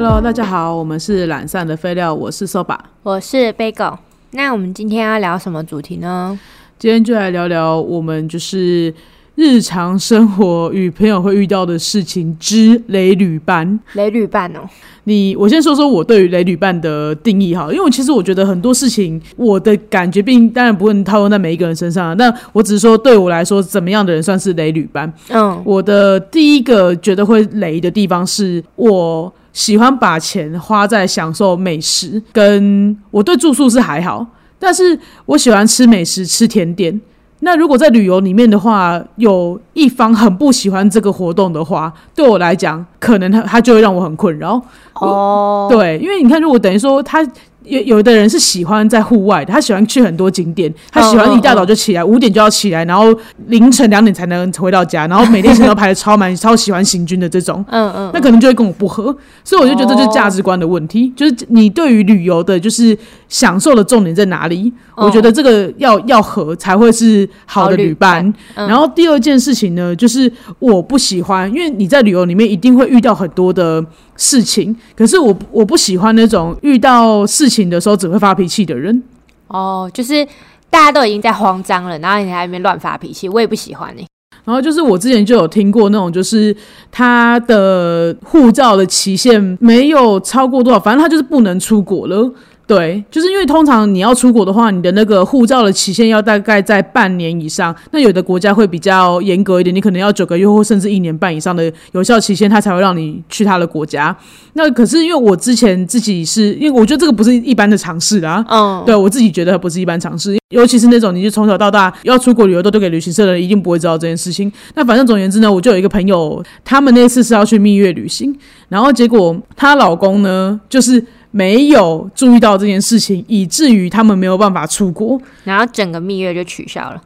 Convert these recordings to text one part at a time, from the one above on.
Hello，大家好，我们是懒散的废料，我是 Soba，我是 Bagel。那我们今天要聊什么主题呢？今天就来聊聊我们就是日常生活与朋友会遇到的事情之雷旅伴。雷旅伴哦，你，我先说说我对于雷旅伴的定义哈，因为其实我觉得很多事情，我的感觉并当然不会套用在每一个人身上，那我只是说对我来说，怎么样的人算是雷旅伴？嗯，我的第一个觉得会雷的地方是我喜欢把钱花在享受美食，跟我对住宿是还好，但是我喜欢吃美食、吃甜点。那如果在旅游里面的话，有一方很不喜欢这个活动的话，对我来讲，可能他他就会让我很困扰。哦，对，因为你看，如果等于说他有有的人是喜欢在户外的，他喜欢去很多景点，他喜欢一大早就起来，五点就要起来，然后凌晨两点才能回到家，然后每天行程排的超满，超喜欢行军的这种，嗯嗯，那可能就会跟我不合，所以我就觉得这就是价值观的问题，就是你对于旅游的，就是享受的重点在哪里？我觉得这个要要合才会是好的旅伴。嗯。然后第二件事情呢，就是我不喜欢，因为你在旅游里面一定会遇到很多的事情，可是我我不喜欢那种遇到事情的时候只会发脾气的人。哦，就是大家都已经在慌张了，然后你还在那边乱发脾气，我也不喜欢你、欸然后就是我之前就有听过那种，就是他的护照的期限没有超过多少，反正他就是不能出国了。对，就是因为通常你要出国的话，你的那个护照的期限要大概在半年以上。那有的国家会比较严格一点，你可能要九个月或甚至一年半以上的有效期限，他才会让你去他的国家。那可是因为我之前自己是因为我觉得这个不是一般的尝试啦，嗯，对我自己觉得不是一般尝试，尤其是那种你就从小到大要出国旅游都丢给旅行社的人，一定不会知道这件事情。那反正总而言之呢，我就有一个朋友，他们那次是要去蜜月旅行，然后结果她老公呢就是没有注意到这件事情，以至于他们没有办法出国。然后整个蜜月就取消了。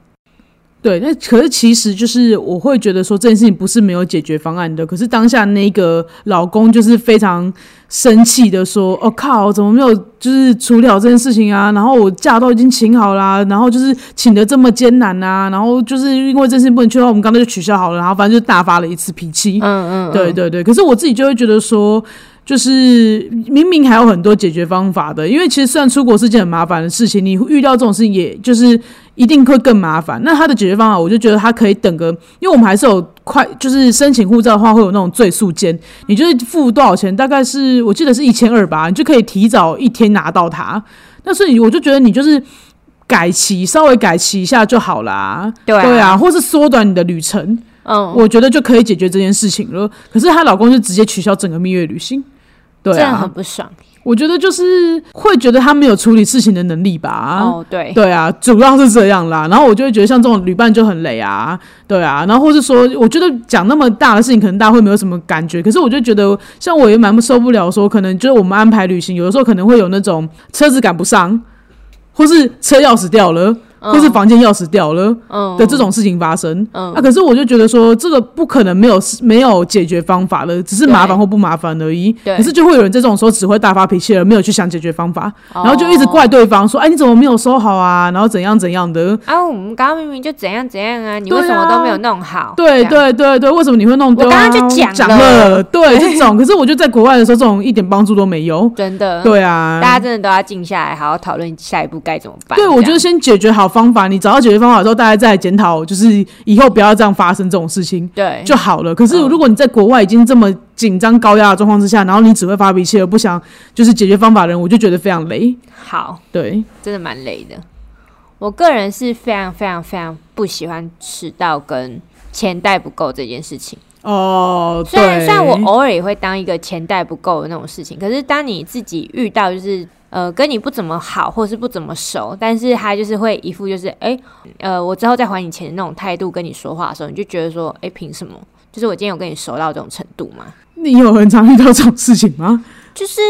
对，那可是其实就是我会觉得说这件事情不是没有解决方案的，可是当下那个老公就是非常生气的说：“哦靠，怎么没有就是处理好这件事情啊？然后我假都已经请好啦，然后就是请的这么艰难啊，然后就是因为这件事情不能去的话，我们刚才就取消好了，然后反正就大发了一次脾气。嗯嗯，对对对，可是我自己就会觉得说，就是明明还有很多解决方法的，因为其实虽然出国是件很麻烦的事情，你遇到这种事情，也就是一定会更麻烦。那他的解决方法，我就觉得他可以等个，因为我们还是有快，就是申请护照的话会有那种最速间，你就是付多少钱，大概是我记得是一千二吧，你就可以提早一天拿到它。那所以我就觉得你就是。改期稍微改期一下就好啦，对啊对啊，或是缩短你的旅程，嗯，我觉得就可以解决这件事情了。可是她老公就直接取消整个蜜月旅行，对这样很啊，不爽。我觉得就是会觉得他没有处理事情的能力吧。哦，对，对啊，主要是这样啦。然后我就会觉得像这种旅伴就很累啊，对啊。然后或是说，我觉得讲那么大的事情，可能大家会没有什么感觉。可是我就觉得，像我也蛮受不了说，可能就是我们安排旅行，有的时候可能会有那种车子赶不上，或是车钥匙掉了，或是房间钥匙掉了。嗯的这种事情发生，嗯啊，可是我就觉得说这个不可能没有没有解决方法了，只是麻烦或不麻烦而已。对可是就会有人在这种时候只会大发脾气了，没有去想解决方法，然然后就一直怪对方说，哎，你怎么没有收好啊？然后怎样怎样的。啊，我们刚刚明明就怎样怎样啊，你为什么都没有弄好？对对对对，为什么你会弄丢、啊？我刚刚就讲讲了了，对 这种，可是我觉得在国外的时候，这种一点帮助都没有。真的，对啊，大家真的都要静下来，好好讨论下一步该怎么办。对，我觉得先解决好方法，你找到解决方法之后，大家再来检讨，就是以后不要这样发生这种事情。对就好了。可是嗯如果你在国外已经这么紧张高压的状况之下，然后你只会发脾气而不想就是解决方法的人，我就觉得非常累。好，对，真的蛮累的。我个人是非常非常非常不喜欢迟到跟钱带不够这件事情。哦，虽然虽然我偶尔也会当一个钱带不够的那种事情，可是当你自己遇到就是呃跟你不怎么好或是不怎么熟，但是他就是会一副就是哎、呃我之后再还你钱的那种态度跟你说话的时候，你就觉得说哎凭什么？就是我今天有跟你熟到这种程度吗？你有很常遇到这种事情吗？就是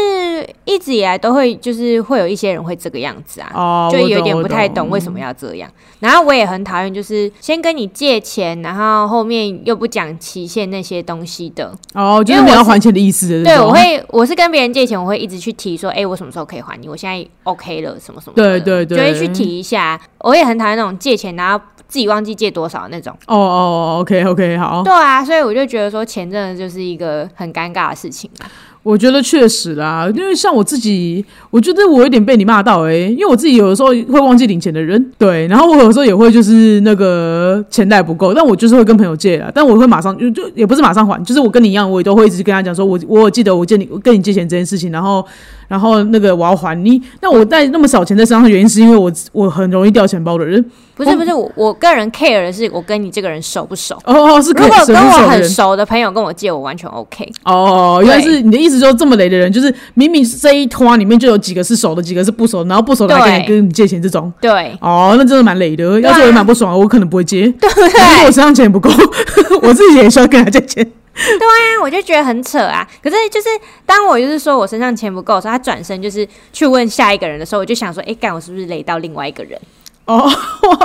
一直以来都会，就是会有一些人会这个样子啊，哦，就有点不太懂懂为什么要这样。然后我也很讨厌，就是先跟你借钱，然后后面又不讲期限那些东西的。哦，就是没有要还钱的意思对，我会，我是跟别人借钱，我会一直去提说，哎、我什么时候可以还你？我现在 OK 了，什么什么的。对对对就会去提一下。我也很讨厌那种借钱，然后自己忘记借多少那种。哦哦，OK OK，好。对啊，所以我就觉得说，钱真的就是一个很尴尬的事情啊。我觉得确实啦，因为像我自己，我觉得我有点被你骂到诶、因为我自己有的时候会忘记领钱的人，对，然后我有时候也会就是那个钱袋不够，但我就是会跟朋友借啦，但我会马上就就也不是马上还，就是我跟你一样，我也都会一直跟他讲说，我我记得我借你跟你借钱这件事情，然后然后那个我要还你，那我带那么少钱在身上的原因是因为我我很容易掉钱包的人，不是不是，我我个人 care 的是我跟你这个人熟不熟。哦，是可以如果跟我。很熟的朋友跟我借，我完全 OK。哦，原来是你的意思，就是这么雷的人，就是明明这一团里面就有几个是熟的，几个是不熟，然后不熟的还跟你跟你借钱这种。对，哦，那真的蛮雷的。要是我也蛮不爽，我可能不会借。对不如果我？身上钱不够，我自己也需要跟他借钱。啊，我就觉得很扯啊。可是就是当我就是说我身上钱不够的时候，他转身就是去问下一个人的时候，我就想说，哎、干我是不是雷到另外一个人？哦，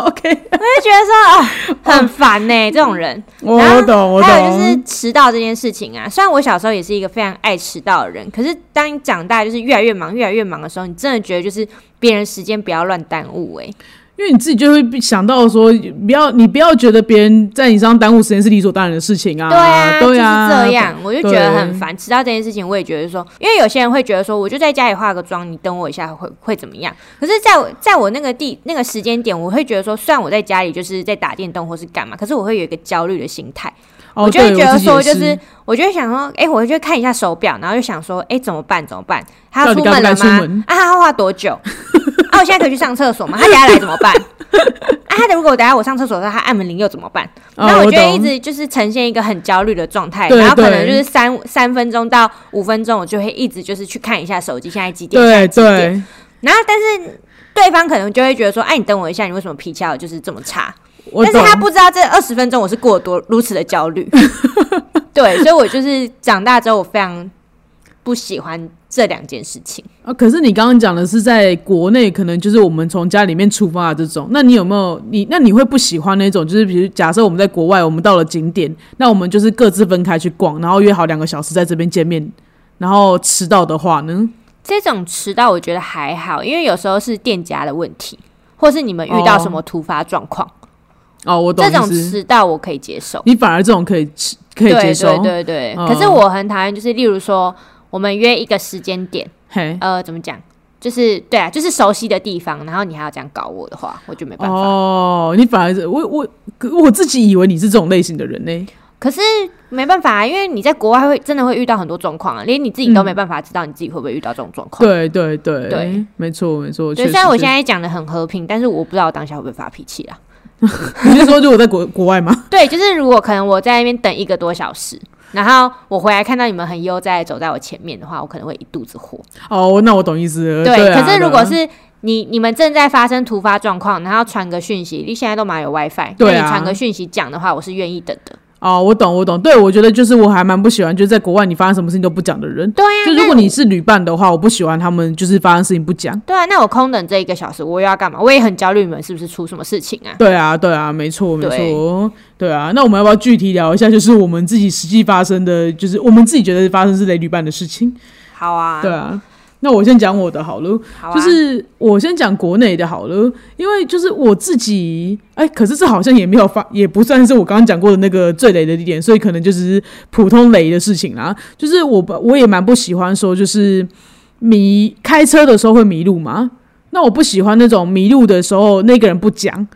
OK，我就觉得说啊、很烦呢、这种人。我懂我懂，我还有就是懂。迟到这件事情啊，虽然我小时候也是一个非常爱迟到的人，可是当你长大就是越来越忙、越来越忙的时候，你真的觉得就是别人时间不要乱耽误哎、因为你自己就会想到说，不要你不要觉得别人在你身上耽误时间是理所当然的事情啊。对啊，对啊，就是这样，我就觉得很对烦。迟到这件事情，我也觉得说，因为有些人会觉得说，我就在家里化个妆，你等我一下会会怎么样？可是在我在我那个地那个时间点，我会觉得说，虽然我在家里就是在打电动或是干嘛，可是我会有一个焦虑的心态，哦我就会觉得说，就是我就会想说，哎、我就会看一下手表，然后就想说，哎、怎么办？怎么办？他要出门了吗？啊，他要花多久？啊，我现在可以去上厕所吗？他等下来怎么办？啊，他如果等下我上厕所的时候，他按门铃又怎么办？哦我就会一直就是呈现一个很焦虑的状态，然后可能就是三三分钟到五分钟，我就会一直就是去看一下手机，现在几点？对？对，然后但是对方可能就会觉得说，哎，你等我一下，你为什么脾气要就是这么差？我但是。他不知道这二十分钟我是过多如此的焦虑。对，所以我就是长大之后，我非常不喜欢这两件事情。啊，可是你刚刚讲的是在国内，可能就是我们从家里面出发的这种。那你有没有你？那你会不喜欢那种？就是比如假设我们在国外，我们到了景点，那我们就是各自分开去逛，然后约好两个小时在这边见面，然后迟到的话呢？这种迟到我觉得还好，因为有时候是店家的问题，或是你们遇到什么突发状况，哦，我懂这种。迟到我可以接受。你反而这种可以吃可以接受，对对对可是我很讨厌，就是例如说，我们约一个时间点，嘿，呃，怎么讲？就是对啊，就是熟悉的地方，然后你还要这样搞我的话，我就没办法。哦，你反而是我我可我自己以为你是这种类型的人呢。可是没办法啊，因为你在国外会真的会遇到很多状况啊，连你自己都没办法知道你自己会不会遇到这种状况。对对对对，没错没错。对，虽然我现在讲的很和平，但是我不知道我当下会不会发脾气啊。你是说就我在国国外吗？对，就是如果可能我在那边等一个多小时，然后我回来看到你们很悠哉走在我前面的话，我可能会一肚子火。哦，那我懂意思了。对，啊可是如果是你你们正在发生突发状况，然后传个讯息，你现在都蛮有 WiFi，对啊你传个讯息讲的话，我是愿意等的。哦，我懂，我懂。对，我觉得就是我还蛮不喜欢，就是在国外你发生什么事情都不讲的人。对啊，就如果你是旅伴的话，我不喜欢他们就是发生事情不讲。对啊，那我空等这一个小时，我又要干嘛？我也很焦虑，你们是不是出什么事情啊？对啊，对啊，没错，没对错，对啊。那我们要不要具体聊一下，就是我们自己实际发生的，就是我们自己觉得发生是雷旅伴的事情？好啊，对啊。那我先讲我的好了，好啊，就是我先讲国内的好了，因为就是我自己，哎、可是这好像也没有发，也不算是我刚刚讲过的那个最雷的地点，所以可能就是普通雷的事情啦。就是我不我也蛮不喜欢说，就是迷开车的时候会迷路嘛，那我不喜欢那种迷路的时候那个人不讲，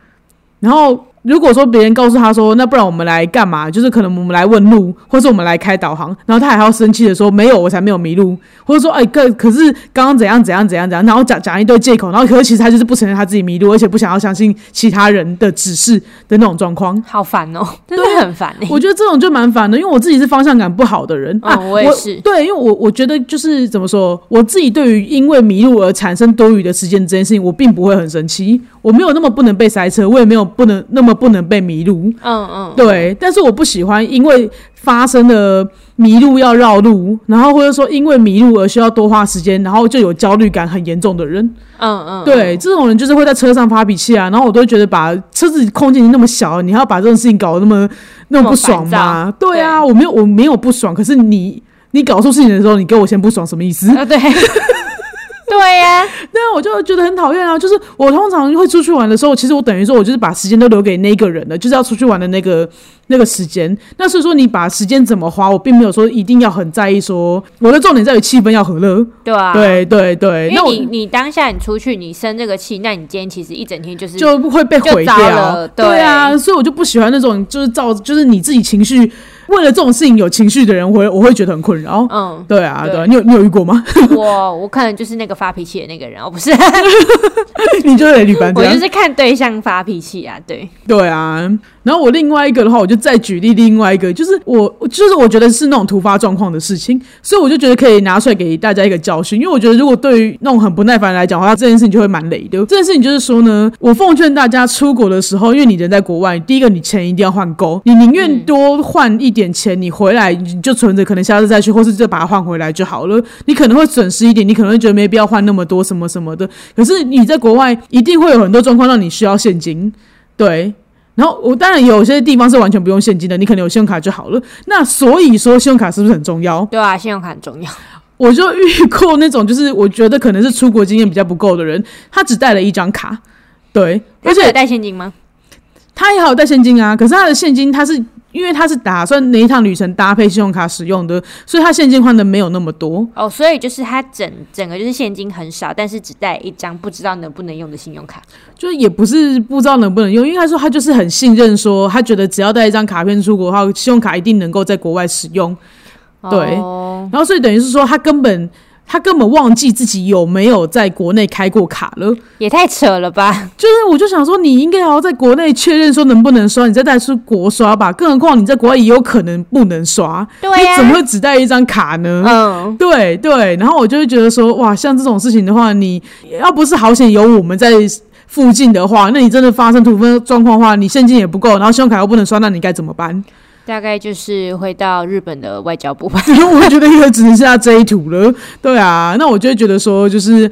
然后。如果说别人告诉他说，那不然我们来干嘛？就是可能我们来问路，或是我们来开导航，然后他还要生气的说没有，我才没有迷路，或者说哎，可可是刚刚怎样怎样怎样怎样，然后讲讲一堆借口，然后可是其实他就是不承认他自己迷路，而且不想要相信其他人的指示的那种状况。好烦哦，真的很烦欸。我觉得这种就蛮烦的，因为我自己是方向感不好的人、啊，嗯我也是。对，因为我我觉得就是怎么说，我自己对于因为迷路而产生多余的时间这件事情，我并不会很生气，我没有那么不能被塞车，我也没有不能那么不能被迷路，嗯嗯，对，但是我不喜欢因为发生了迷路要绕路，然后或者说因为迷路而需要多花时间，然后就有焦虑感很严重的人。嗯嗯，对，这种人就是会在车上发脾气啊，然后我都觉得把车子空间那么小，你还要把这种事情搞得那么那么不爽吗？对啊，我没有我没有不爽，可是你你搞出事情的时候，你给我先不爽，什么意思？啊对，对呀、就觉得很讨厌啊。就是我通常会出去玩的时候，其实我等于说我就是把时间都留给那个人了，就是要出去玩的那个那个时间。那所以说你把时间怎么花，我并没有说一定要很在意说我的重点在于气氛要和乐。对啊，对对对，因为你你当下你出去你生这个气，那你今天其实一整天就是就会被毁掉对啊，所以我就不喜欢那种就是造就是你自己情绪为了这种事情有情绪的人，我会我会觉得很困扰。嗯，对啊，对你有你有遇过吗？我我可能就是那个发脾气的那个人，哦，不是，你就是雷旅班这样我就？是看对象发脾气啊，对，对啊，然后我另外一个的话，我就再举例另外一个，就是我就是我觉得是那种突发状况的事情，所以我就觉得可以拿出来给大家一个教训，因为我觉得如果对于那种很不耐烦来讲的话，这件事情就会蛮累的。这件事情就是说呢，我奉劝大家出国的时候，因为你人在国外，第一个你钱一定要换够，你宁愿多换一点钱，你回来你就存着，可能下次再去，或是就把它换回来就好了。你可能会损失一点，你可能会觉得没必要换那么多什么什么的，可是你在国外一定会有很多状况让你需要现金，对。然后我当然有些地方是完全不用现金的，你可能有信用卡就好了。那所以说信用卡是不是很重要？对啊，信用卡很重要，我就遇过那种，就是我觉得可能是出国经验比较不够的人，他只带了一张卡，对，而且有带现金吗？他也好有带现金啊。可是他的现金他是因为他是打算那一趟旅程搭配信用卡使用的，所以他现金换的没有那么多。哦，所以就是他整整个就是现金很少，但是只带一张不知道能不能用的信用卡。就是也不是不知道能不能用，因为他说他就是很信任说他觉得只要带一张卡片出国的话，信用卡一定能够在国外使用。对哦、然后所以等于是说他根本他根本忘记自己有没有在国内开过卡了。也太扯了吧？就是我就想说，你应该要在国内确认说能不能刷，你再带出国刷吧。更何况你在国外也有可能不能刷，你怎么会只带一张卡呢？嗯，对对，然后我就会觉得说，哇，像这种事情的话，你要不是好险有我们在附近的话，那你真的发生突发状况的话，你现金也不够，然后信用卡又不能刷，那你该怎么办？大概就是会到日本的外交部吧。我觉得应该只剩下这一途了。对啊，那我就会觉得说，就是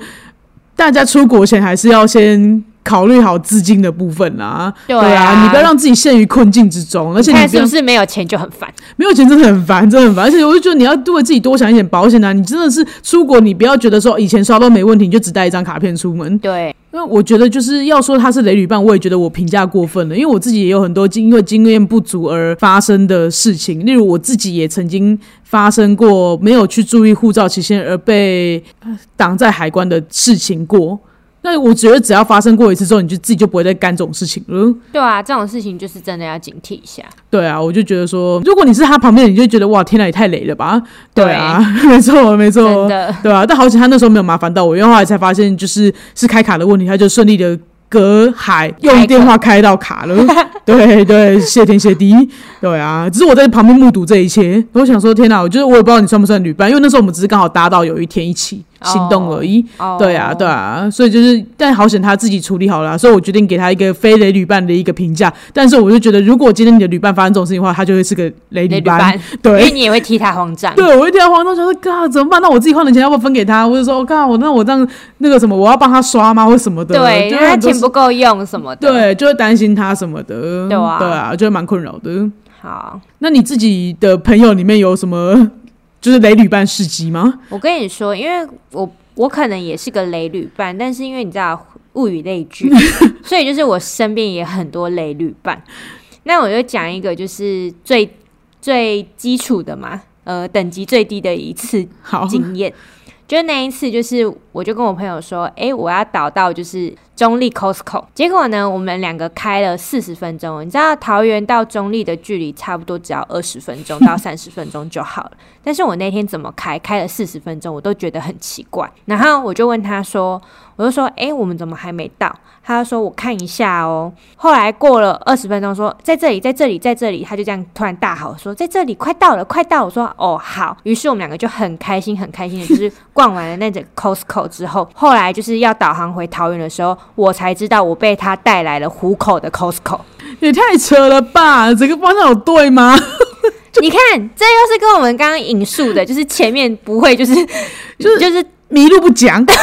大家出国前还是要先。考虑好资金的部分啦，对啊你不要让自己陷于困境之中，而且你看你是不是没有钱就很烦？没有钱真的很烦，真的很烦。而且我就觉得你要为自己多想一点保险啊！你真的是出国，你不要觉得说以前刷都没问题，你就只带一张卡片出门。对，那我觉得就是要说他是雷旅伴，我也觉得我评价过分了，因为我自己也有很多经因为经验不足而发生的事情，例如我自己也曾经发生过没有去注意护照期限而被呃挡在海关的事情过。那我觉得只要发生过一次之后，你就自己就不会再干这种事情了。对啊，这种事情就是真的要警惕一下。对啊，我就觉得说，如果你是他旁边，你就觉得哇，天哪，也太雷了吧？对啊，没错没错对啊。但好险他那时候没有麻烦到我，因为后来才发现就是是开卡的问题，他就顺利的隔海用电话开到卡了。对对，谢天谢地。对啊，只是我在旁边目睹这一切，我想说天哪，我就是我也不知道你算不算旅伴，因为那时候我们只是刚好搭到有一天一起行动而已。哦对啊，对啊，所以就是，但好险他自己处理好了啊，所以我决定给他一个非雷旅伴的一个评价。但是我就觉得，如果今天你的旅伴发生这种事情的话，他就会是个雷旅伴。雷旅伴，因为，你也会替他慌张。对，我一听到黄忠想说，哥怎么办？那我自己换的钱要不要分给他？我就说，我靠，我那我这样那个什么，我要帮他刷吗？或什么的？对，因为他钱不够用什么的。，对，就会担心他什么的。对啊对啊，就会蛮困扰的。好，那你自己的朋友里面有什么就是雷旅伴事迹吗？我跟你说，因为我我可能也是个雷旅伴，但是因为你知道物以类聚，所以就是我身边也很多雷旅伴。那我就讲一个，就是最最基础的嘛，呃，等级最低的一次好，经验。就是那一次，就是我就跟我朋友说，诶，我要导到就是中立 Costco。结果呢，我们两个开了四十分钟。你知道桃园到中立的距离差不多只要二十分钟到 三十分钟就好了。但是我那天怎么开，开了四十分钟，我都觉得很奇怪。然后我就问他说，我就说，诶，我们怎么还没到？他就说我看一下哦。后来过了二十分钟，说在这里，在这里，在这里，他就这样突然大吼说，在这里，快到了，快到了。我说哦好。于是我们两个就很开心，很开心的，就是逛完了那整 Costco 之后，后来就是要导航回桃园的时候，我才知道我被他带来了虎口的 Costco。也太扯了吧！整个方向有对吗？你看，这又是跟我们刚刚引述的，就是前面不会，就是就是就是迷路不讲，然后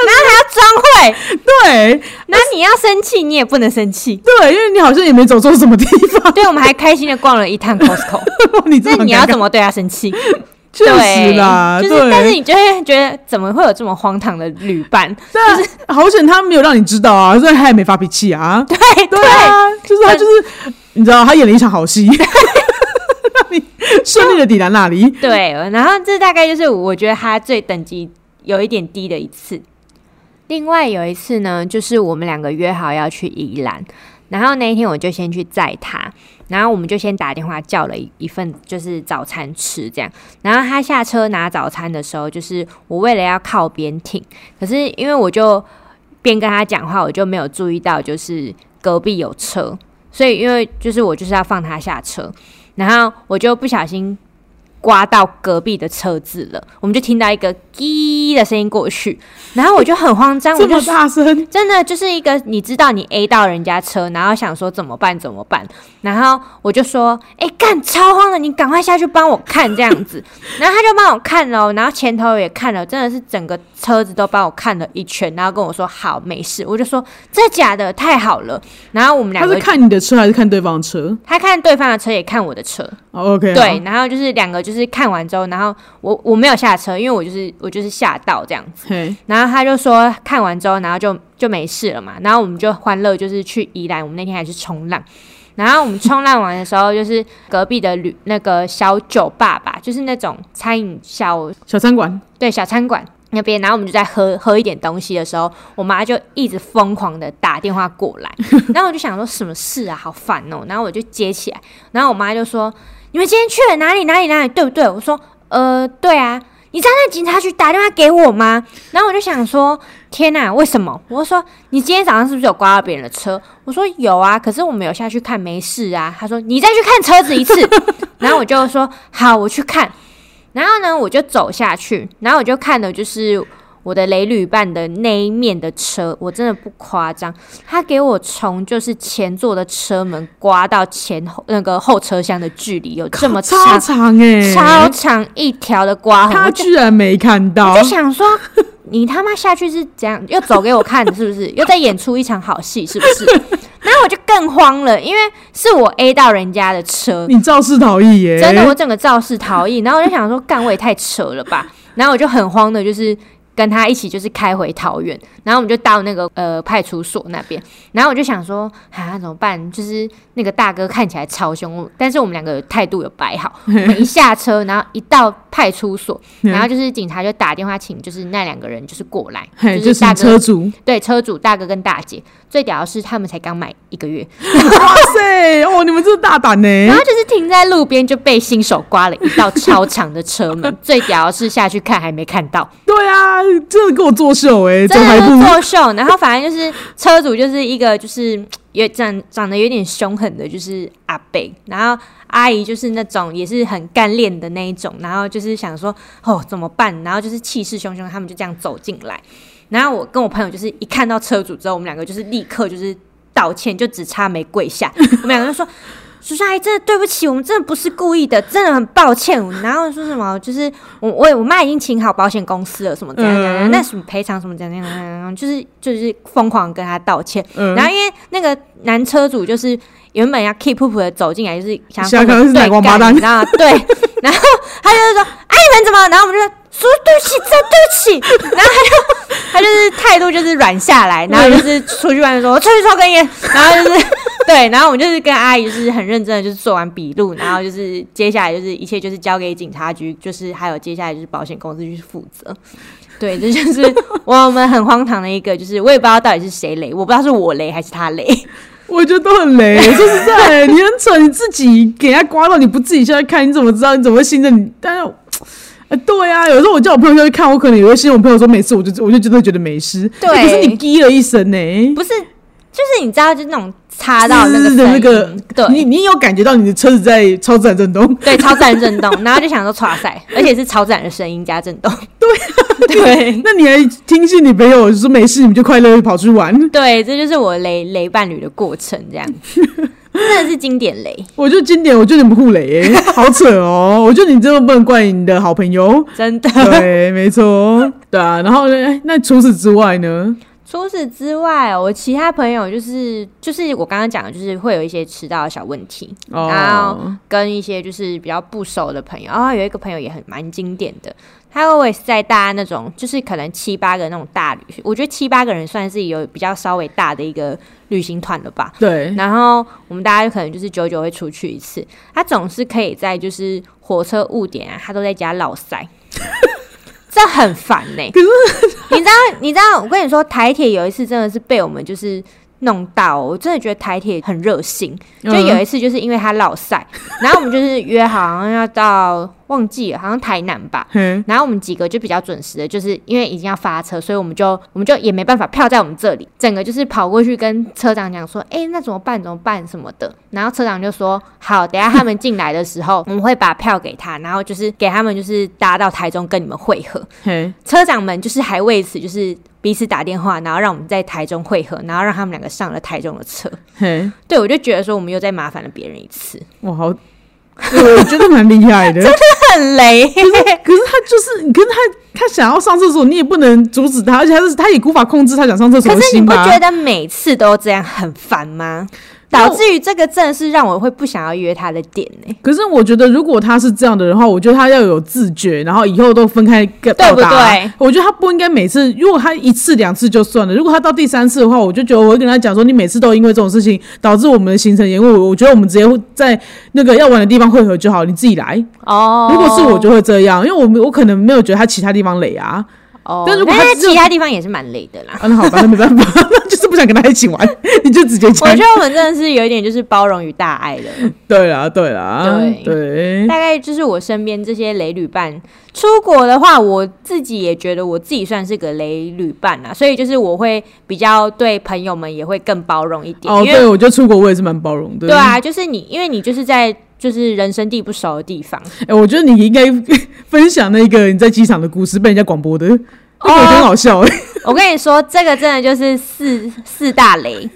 还要装会，对那你要生气，你也不能生气。对，因为你好像也没走错什么地方，对，我们还开心的逛了一趟 Costco。那你要怎么对他生气？确实啦，就是，但是你就会觉得怎么会有这么荒唐的旅伴？就是好险他没有让你知道啊，所以他也没发脾气啊。对对啊，就是他就是你知道，他演了一场好戏，让 你顺利的抵达那里。对，然后这大概就是我觉得他最等级有一点低的一次。另外有一次呢，就是我们两个约好要去宜兰，然后那一天我就先去载他。然后我们就先打电话叫了一一份就是早餐吃这样，然后他下车拿早餐的时候，就是我为了要靠边停，可是因为我就边跟他讲话，我就没有注意到就是隔壁有车，所以因为就是我就是要放他下车，然后我就不小心。刮到隔壁的车子了，我们就听到一个“滴”的声音过去，然后我就很慌张，这么大声，真的就是一个你知道你 A 到人家车，然后想说怎么办怎么办，然后我就说：“哎，干超慌的，你赶快下去帮我看这样子。”然后他就帮我看了，然后前头也看了，真的是整个车子都帮我看了一圈，然后跟我说：“好，没事。”我就说：“这假的？太好了。”然后我们两个他是看你的车还是看对方的车？他看对方的车也看我的车。OK，对，然后就是两个就。就是看完之后，然后我我没有下车，因为我就是我就是吓到这样子。然后他就说看完之后，然后就就没事了嘛。然后我们就欢乐，就是去宜兰。我们那天还去冲浪。然后我们冲浪完的时候，就是隔壁的旅那个小酒吧吧，就是那种餐饮小小餐馆，对，小餐馆那边。然后我们就在喝喝一点东西的时候，我妈就一直疯狂的打电话过来。然后我就想说什么事啊，好烦哦。然后我就接起来，然后我妈就说。你们今天去了哪里？哪里？哪里？对不对？我说，呃，对啊。你在那警察局打电话给我吗？然后我就想说，天哪，为什么？我说，你今天早上是不是有刮到别人的车？我说有啊，可是我没有下去看，没事啊。他说，你再去看车子一次。然后我就说，好，我去看。然后呢，我就走下去，然后我就看的就是。我的雷旅伴的那一面的车，我真的不夸张，他给我从就是前座的车门刮到前后那个后车厢的距离有这么长超长哎，超长一条的刮痕，他居然没看到，我就想说 你他妈下去是怎样，又走给我看是不是？又在演出一场好戏是不是？然后我就更慌了，因为是我 A 到人家的车，你肇事逃逸耶！真的，我整个肇事逃逸，然后我就想说，干我也太扯了吧，然后我就很慌的，就是。跟他一起就是开回桃园，然后我们就到那个呃派出所那边，然后我就想说啊怎么办？就是那个大哥看起来超凶，但是我们两个态度有摆好。我们一下车，然后一到派出所，然后就是警察就打电话请，就是那两个人就是过来，就是大车主，对车主大哥跟大姐。最屌的是他们才刚买一个月，哇塞哦，你们这大胆呢！然后就是停在路边就被新手刮了一道超长的车门。最屌的是下去看还没看到，对啊。真的给我作秀哎，真的作秀。然后反正就是车主就是一个就是有长长得有点凶狠的，就是阿贝。然后阿姨就是那种也是很干练的那一种。然后就是想说哦怎么办？然后就是气势汹汹，他们就这样走进来。然后我跟我朋友就是一看到车主之后，我们两个就是立刻就是道歉，就只差没跪下。我们两个就说。叔叔阿姨，真的对不起，我们真的不是故意的，真的很抱歉。然后说什么，就是我我我妈已经请好保险公司了，什么怎样怎样，那什么赔偿什么怎样怎样，就是就是疯狂跟他道歉。然后因为那个男车主就是原本要 keep up 的走进来，就是想对干，你知道吗？对，然后他就是说，哎，你们怎么？然后我们就说，对不起，真对不起。然后他就他就是态度就是软下来，然后就是出去外面说，出去抽根烟，然后就是。对，然后我们就是跟阿姨就是很认真的，就是做完笔录，然后就是接下来就是一切就是交给警察局，就是还有接下来就是保险公司去负责。对，这就是我们很荒唐的一个，就是我也不知道到底是谁雷，我不知道是我雷还是他雷，我觉得都很雷。说实在，你很蠢，你自己给他刮到，你不自己下来看，你怎么知道？你怎么会信任你？但是，哎，对啊，有时候我叫我朋友下去看，我可能也会信我朋友说没事，我就我就真的觉得没事。对，可是你滴了一声呢，不是。就是你知道，就那种擦到那个那个，对，你你有感觉到你的车子在超自然震动，对，超自然震动，然后就想说唰塞，而且是超自然的声音加震动，对 对，那你还听信你朋友说没事，你们就快乐跑去玩，对，这就是我雷雷伴侣的过程，这样。真的是经典雷，我觉得经典，我觉得你不互雷，好扯哦，我觉得你真的不能怪你的好朋友，真的，对，没错，对啊，然后呢，那除此之外呢？除此之外，我其他朋友就是就是我刚刚讲的，就是会有一些迟到的小问题，然后哦，跟一些就是比较不熟的朋友，然后有一个朋友也很蛮经典的，他会在大家那种就是可能七八个那种大旅，我觉得七八个人算是有比较稍微大的一个旅行团了吧。对，然后我们大家可能就是久久会出去一次，他总是可以在就是火车误点啊，他都在家落塞，这很烦呢、可是你知道，你知道，我跟你说，台铁有一次真的是被我们就是弄到，我真的觉得台铁很热心。就有一次就是因为他落塞，然后我们就是约好好像要到忘记了，好像台南吧。嗯，然后我们几个就比较准时的，就是因为已经要发车，所以我们就我们就也没办法，票在我们这里，整个就是跑过去跟车长讲说，哎、那怎么办？怎么办？什么的。然后车长就说，好，等下他们进来的时候，我们会把票给他，然后就是给他们就是搭到台中跟你们会合。嗯，车长们就是还为此就是彼此打电话，然后让我们在台中会合，然后让他们两个上了台中的车。嘿，对我就觉得说，我们又再麻烦了别人一次，哇，好，对我觉得蛮厉害的。真的很雷。可是他就是，可是他他想要上厕所，你也不能阻止他，而且他是他也无法控制他想上厕所可是你？不觉得每次都这样很烦吗？导致于这个真的是让我会不想要约他的点呢、可是我觉得，如果他是这样的人的话，我觉得他要有自觉，然后以后都分开个对不对？我觉得他不应该每次，如果他一次两次就算了，如果他到第三次的话，我就觉得我会跟他讲说，你每次都因为这种事情导致我们的行程延误，我觉得我们直接在那个要玩的地方汇合就好，你自己来。哦如果是我就会这样，因为我我可能没有觉得他其他地方累啊，哦，但如果他其他地方也是蛮累的啦。啊那好吧，那没办法，不想跟他一起玩，你就直接我觉。得我们真的是有一点就是包容与大爱的，对啊，对啊，对。对，大概就是我身边这些雷旅伴出国的话，我自己也觉得我自己算是个雷旅伴啊，所以就是我会比较对朋友们也会更包容一点，哦，对，我觉得出国我也是蛮包容的。对啊，就是你因为你就是在就是人生地不熟的地方，哎、我觉得你应该 分享那个你在机场的故事，被人家广播的，那个哦也很好笑？哎、我跟你说，这个真的就是四四大雷。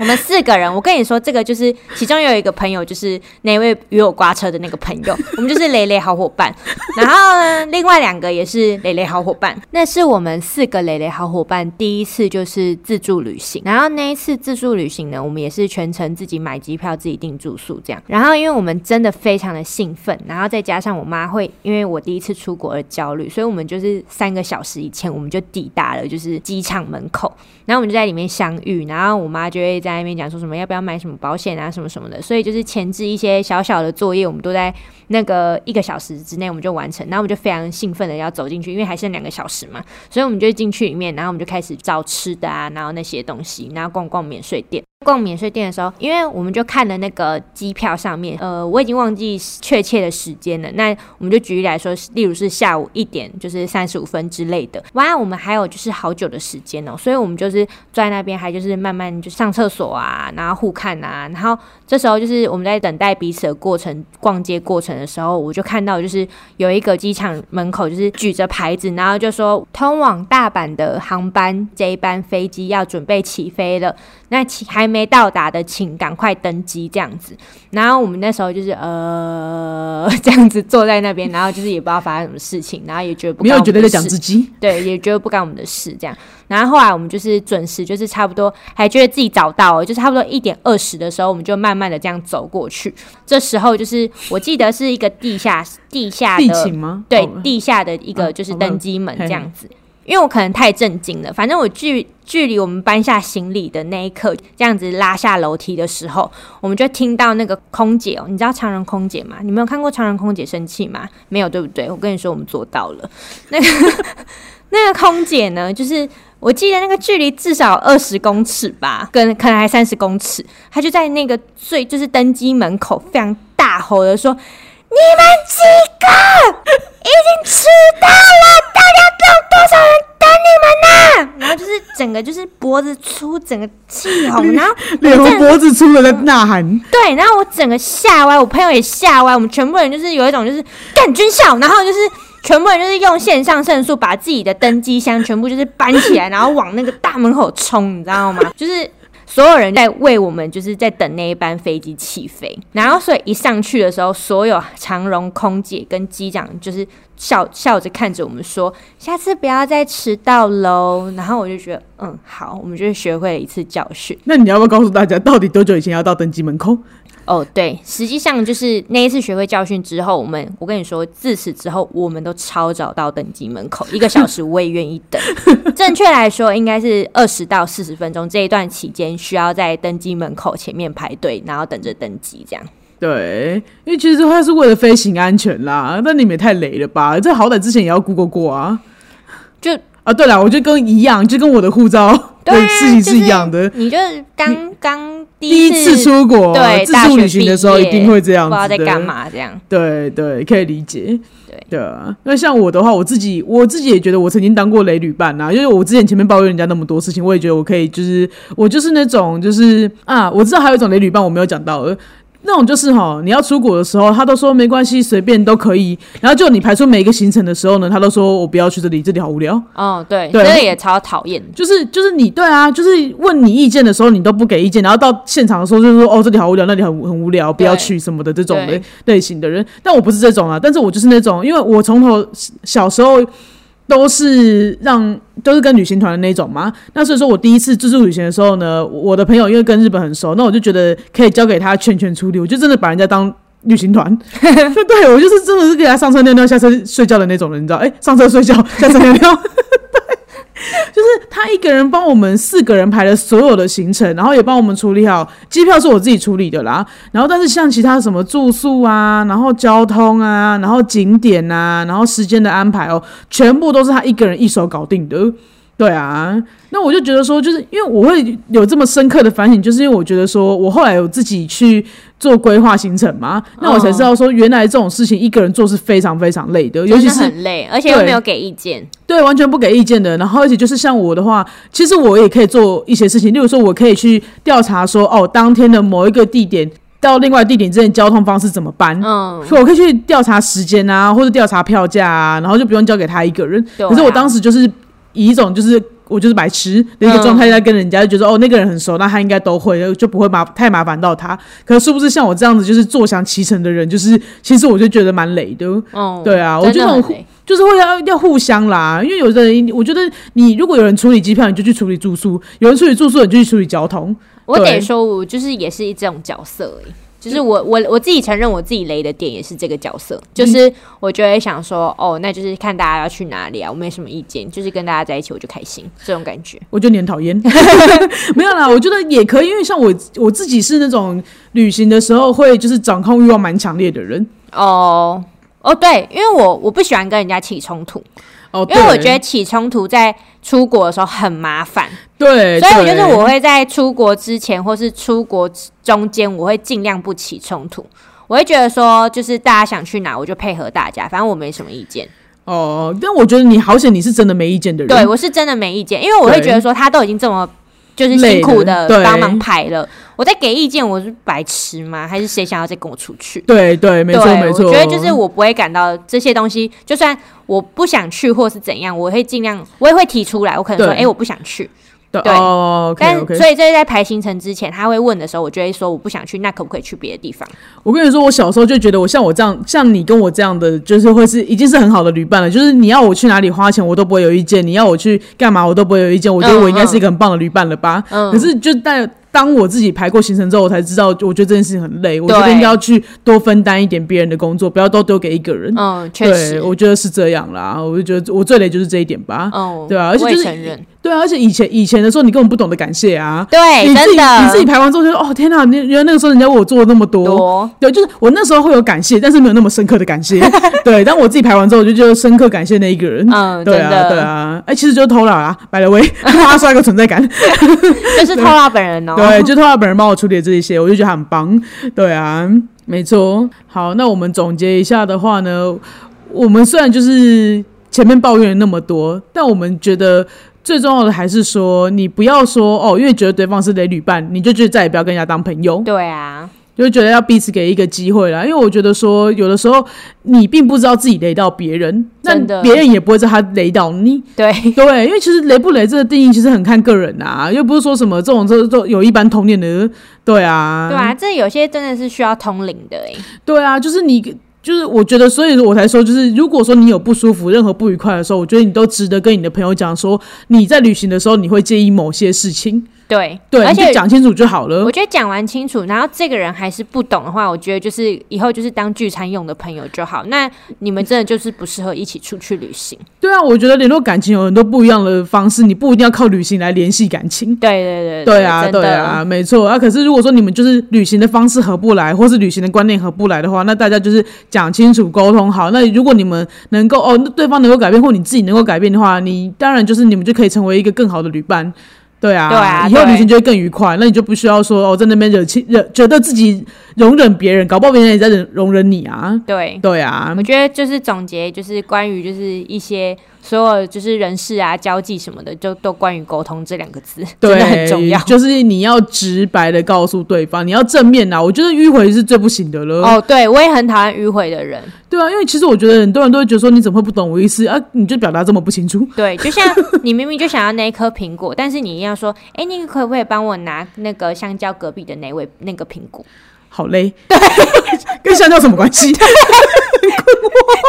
我们四个人，我跟你说，这个就是其中有一个朋友，就是那位与我刮车的那个朋友，我们就是雷雷好伙伴。然后呢，另外两个也是雷雷好伙伴。那是我们四个雷雷好伙伴第一次就是自助旅行。然后那一次自助旅行呢，我们也是全程自己买机票、自己订住宿这样。然后因为我们真的非常的兴奋，然后再加上我妈会因为我第一次出国而焦虑，所以我们就是三个小时以前我们就抵达了就是机场门口，然后我们就在里面相遇，然后我妈就会在在那边讲说什么要不要买什么保险啊什么什么的，所以就是前置一些小小的作业，我们都在那个一个小时之内我们就完成，然后我们就非常兴奋的要走进去，因为还剩两个小时嘛，所以我们就进去里面，然后我们就开始找吃的啊，然后那些东西，然后逛逛免税店。逛免税店的时候，因为我们就看了那个机票上面，呃，我已经忘记确切的时间了。那我们就举例来说，例如是下午一点，就是三十五分之类的。哇，我们还有就是好久的时间哦，所以我们就是坐在那边，还就是慢慢就上厕所啊，然后互看啊，然后这时候就是我们在等待彼此的过程、逛街过程的时候，我就看到就是有一个机场门口就是举着牌子，然后就说通往大阪的航班这一班飞机要准备起飞了。那起还没到达的，请赶快登机这样子。然后我们那时候就是呃 这样子坐在那边，然后就是也不知道发生什么事情，然后也觉得不没有觉得在讲事自己，对，也觉得不干我们的事这样。然后后来我们就是准时，就是差不多还觉得自己找到了，就是差不多一点二十的时候，我们就慢慢的这样走过去。这时候就是我记得是一个地下地下地的勤吗？对哦地下的一个啊就是登机门这样子。因为我可能太震惊了，反正我距距离我们搬下行李的那一刻，这样子拉下楼梯的时候，我们就听到那个空姐哦，你知道常人空姐吗？你没有看过常人空姐生气吗？没有，对不对？我跟你说，我们做到了。那个那个空姐呢，就是我记得那个距离至少二十公尺吧，跟可能还三十公尺，她就在那个最就是登机门口非常大吼的说：“你们几个已经迟到了，大家多少人等你们呢？”然后就是整个就是脖子粗，整个气红，然后脸红脖子粗的在呐喊，对，然后我整个吓歪，我朋友也吓歪，我们全部人就是有一种就是干军校，然后就是全部人就是用线上胜诉把自己的登机箱全部就是搬起来，然后往那个大门口冲，你知道吗？就是。所有人在为我们，就是在等那一班飞机起飞，然后所以一上去的时候，所有长荣空姐跟机长就是笑笑着看着我们说：“下次不要再迟到喽。”然后我就觉得，嗯，好，我们就是学会了一次教训。那你要不要告诉大家，到底多久以前要到登机门口？哦，对，实际上就是那一次学会教训之后，我们我跟你说，自此之后，我们都超早到登机门口，一个小时我也愿意等。正确来说，应该是二十到四十分钟这一段期间，需要在登机门口前面排队，然后等着登机这样。对，因为其实它是为了飞行安全啦。那你们也太雷了吧？这好歹之前也要 Google 过啊。就啊，对了，我就跟一样，就跟我的护照的事情是一样的。你就是刚刚第第一次出国，对自助旅行的时候一定会这样子的。不知道在干嘛这样。对对，可以理解。对对啊，那像我的话，我自己我自己也觉得我曾经当过雷旅伴呐，因为我之前前面抱怨人家那么多事情，我也觉得我可以，就是我就是那种就是啊，我知道还有一种雷旅伴我没有讲到的。那种就是哈，你要出国的时候，他都说没关系，随便都可以。然后就你排出每一个行程的时候呢，他都说我不要去这里，这里好无聊。哦，对，对这个也超讨厌。就是就是你对啊，就是问你意见的时候，你都不给意见，然后到现场的时候就是说哦这里好无聊，那里很很无聊，不要去什么的这种的类型的人。但我不是这种啊，但是我就是那种，因为我从头小时候都是让都是跟旅行团的那种吗。那所以说我第一次自助旅行的时候呢，我的朋友因为跟日本很熟，那我就觉得可以交给他全权处理，我就真的把人家当。旅行团，对我就是真的是给他上车尿尿、下车睡觉的那种人，你知道？哎、上车睡觉，下车尿尿，就是他一个人帮我们四个人排了所有的行程，然后也帮我们处理好机票是我自己处理的啦。然后但是像其他什么住宿啊，然后交通啊，然后景点啊，然后时间的安排哦，全部都是他一个人一手搞定的。对啊，那我就觉得说，就是因为我会有这么深刻的反省，就是因为我觉得说我后来有自己去做规划行程嘛，那我才知道说，原来这种事情一个人做是非常非常累的，尤其是很累，而且又没有给意见。对，完全不给意见的。然后，而且就是像我的话，其实我也可以做一些事情，例如说，我可以去调查说，哦，当天的某一个地点到另外地点之间交通方式怎么办。嗯，所以我可以去调查时间啊，或者调查票价啊，然后就不用交给他一个人。啊可是我当时就是以一种就是我就是白痴的一个状态在跟人家，就觉得、哦那个人很熟，那他应该都会，就不会麻太麻烦到他。可是不是像我这样子就是坐享其成的人，就是其实我就觉得蛮累的。哦，对啊，我就是会要要互相啦，因为有的人，我觉得你如果有人处理机票，你就去处理住宿；有人处理住宿，你就去处理交通。我得说，我就是也是这种角色。就是我我我自己承认我自己雷的点也是这个角色，就是我就会想说，哦，那就是看大家要去哪里啊，我没什么意见，就是跟大家在一起我就开心，这种感觉。我觉得你很讨厌，没有啦，我觉得也可以，因为像我我自己是那种旅行的时候会就是掌控欲望蛮强烈的人。哦哦，对，因为我我不喜欢跟人家起冲突，哦，因为我觉得起冲突在出国的时候很麻烦，对，所以我对就是我会在出国之前或是出国中间，我会尽量不起冲突。我会觉得说，就是大家想去哪，我就配合大家，反正我没什么意见。哦，但我觉得你好险，你是真的没意见的人。对我是真的没意见，因为我会觉得说，他都已经这么就是辛苦的帮忙排了，我在给意见，我是白痴吗？还是谁想要再跟我出去？对对，没错没错。我觉得就是我不会感到这些东西，就算我不想去或是怎样，我会尽量，我也会提出来。我可能说，对哎、我不想去。对对哦但。所以这是在排行程之前，他会问的时候，我就会说我不想去，那可不可以去别的地方？我跟你说，我小时候就觉得我像我这样，像你跟我这样的，就是会是已经是很好的旅伴了。就是你要我去哪里花钱，我都不会有意见；你要我去干嘛，我都不会有意见。我觉得我应该是一个很棒的旅伴了吧？嗯可是就在当我自己排过行程之后，我才知道，我觉得这件事情很累。我觉得应该要去多分担一点别人的工作，不要都丢给一个人。嗯，确，实，我觉得是这样啦。我就觉得我最累就是这一点吧。嗯，对啊而且就是对啊，而且以前以前的时候，你根本不懂得感谢啊。对，你自己真的，你自己排完之后就说：“哦，天哪！你原来那个时候人家为我做了那么多。”多，对，就是我那时候会有感谢，但是没有那么深刻的感谢。对，但我自己排完之后，我就觉得深刻感谢那一个人。嗯，对啊，对啊，哎、其实就是偷懒啊，百了威，他刷一个存在感。就是偷懒本人哦，对，就偷懒本人帮我处理这一些，我就觉得他很棒。对啊，没错。好，那我们总结一下的话呢，我们虽然就是前面抱怨了那么多，但我们觉得。最重要的还是说，你不要说哦，因为觉得对方是雷旅伴，你就觉得再也不要跟人家当朋友。对啊，就觉得要彼此给一个机会啦，因为我觉得说，有的时候你并不知道自己雷到别人，那别人也不会知道他雷到你。对，对，因为其实雷不雷这个定义其实很看个人啊，又不是说什么这种这都有一般通念的，对啊，对啊，这有些真的是需要通灵的哎，对啊，就是你就是我觉得，所以我才说，就是如果说你有不舒服、任何不愉快的时候，我觉得你都值得跟你的朋友讲说，你在旅行的时候你会介意某些事情，对对，而且讲清楚就好了我。觉得讲完清楚，然后这个人还是不懂的话，我觉得就是以后就是当聚餐用的朋友就好。那你们真的就是不适合一起出去旅行。对啊，我觉得联络感情有很多不一样的方式，你不一定要靠旅行来联系感情。对对对对啊，对啊，没错啊。可是如果说你们就是旅行的方式合不来，或是旅行的观念合不来的话，那大家就是讲清楚、沟通好。那如果你们能够哦，那对方能够改变，或你自己能够改变的话，你当然就是你们就可以成为一个更好的旅伴。对啊，对啊以后旅行就会更愉快。那你就不需要说哦，在那边惹气惹，觉得自己容忍别人，搞不好别人也在忍容忍你啊。对。对啊我，觉得就是总结，就是关于就是一些所有就是人事啊、交际什么的，就都关于沟通这两个字，真对，的很重要。就是你要直白的告诉对方，你要正面啊。我觉得迂回是最不行的了。哦，对，我也很讨厌迂回的人。对啊，因为其实我觉得很多人都会觉得说，你怎么会不懂我意思啊？你就表达这么不清楚。对，就像你明明就想要那一颗苹果，但是你一定要说，哎，你可不可以帮我拿那个香蕉隔壁的那位那个苹果？好累，跟香蕉什么关系？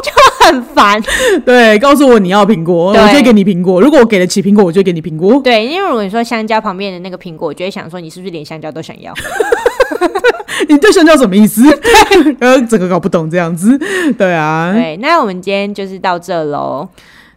就很烦。对，告诉我你要苹果，我就会给你苹果。如果我给得起苹果，我就会给你苹果。对，因为如果你说香蕉旁边的那个苹果，我就会想说，你是不是连香蕉都想要？你对香蕉什么意思？呃，整个搞不懂这样子。对啊，对，那我们今天就是到这喽。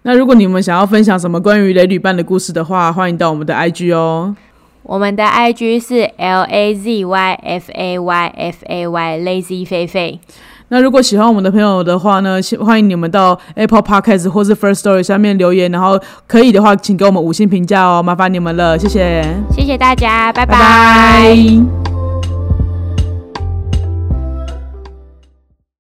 那如果你们想要分享什么关于雷旅伴的故事的话，欢迎到我们的 IG 哦。我们的 IG 是 L A Z Y F A Y F A Y Lazy 菲菲。那如果喜欢我们的朋友的话呢，欢迎你们到 Apple Podcast 或是 First Story 下面留言，然后可以的话，请给我们五星评价哦，麻烦你们了，谢谢，谢谢大家，拜。拜拜